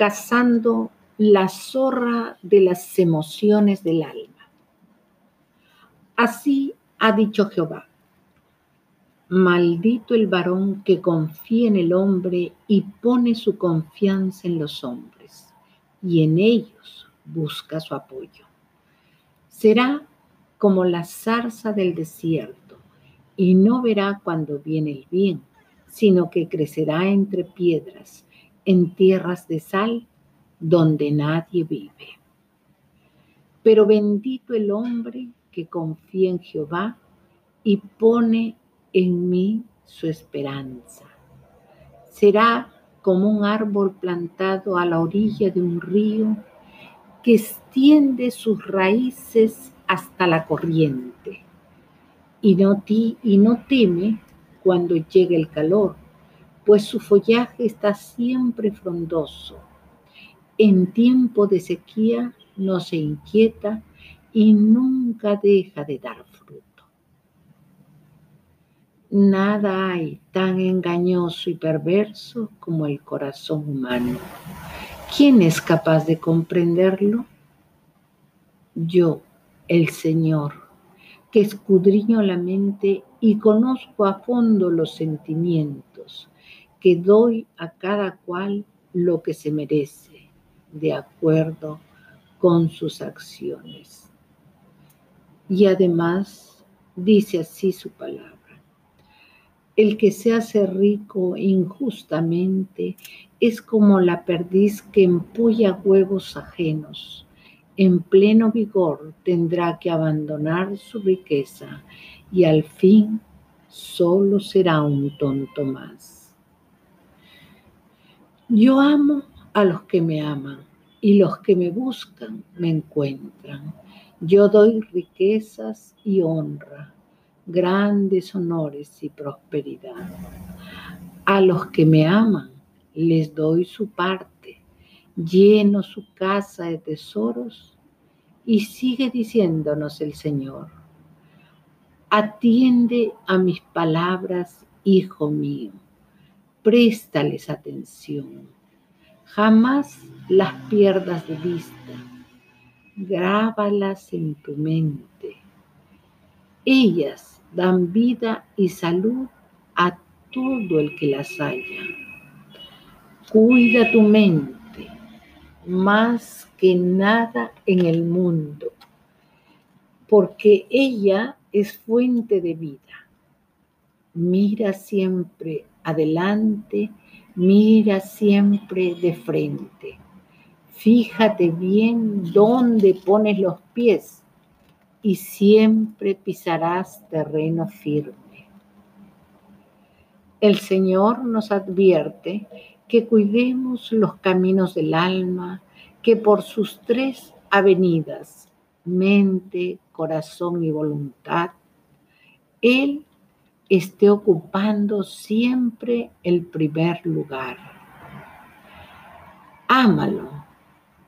cazando la zorra de las emociones del alma. Así ha dicho Jehová. Maldito el varón que confía en el hombre y pone su confianza en los hombres, y en ellos busca su apoyo. Será como la zarza del desierto, y no verá cuando viene el bien, sino que crecerá entre piedras, en tierras de sal, donde nadie vive. Pero bendito el hombre que confía en Jehová y pone en mí su esperanza. Será como un árbol plantado a la orilla de un río que extiende sus raíces hasta la corriente y no, y no teme cuando llegue el calor, pues su follaje está siempre frondoso. En tiempo de sequía no se inquieta y nunca deja de dar fruto. Nada hay tan engañoso y perverso como el corazón humano. ¿Quién es capaz de comprenderlo? Yo, el Señor, que escudriño la mente y conozco a fondo los sentimientos, que doy a cada cual lo que se merece, de acuerdo con sus acciones. Y además dice así su palabra el que se hace rico injustamente es como la perdiz que empulla huevos ajenos. En pleno vigor tendrá que abandonar su riqueza y al fin solo será un tonto más. Yo amo a los que me aman y los que me buscan me encuentran. Yo doy riquezas y honra grandes honores y prosperidad. A los que me aman les doy su parte, lleno su casa de tesoros y sigue diciéndonos el Señor, atiende a mis palabras, hijo mío, préstales atención, jamás las pierdas de vista, grábalas en tu mente. Ellas dan vida y salud a todo el que las haya. Cuida tu mente más que nada en el mundo, porque ella es fuente de vida. Mira siempre adelante, mira siempre de frente. Fíjate bien dónde pones los pies y siempre pisarás terreno firme. El Señor nos advierte que cuidemos los caminos del alma, que por sus tres avenidas, mente, corazón y voluntad, Él esté ocupando siempre el primer lugar. Ámalo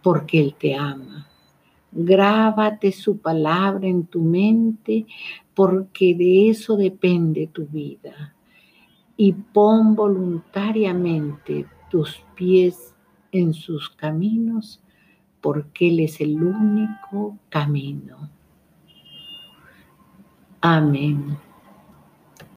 porque Él te ama. Grábate su palabra en tu mente porque de eso depende tu vida. Y pon voluntariamente tus pies en sus caminos porque Él es el único camino. Amén.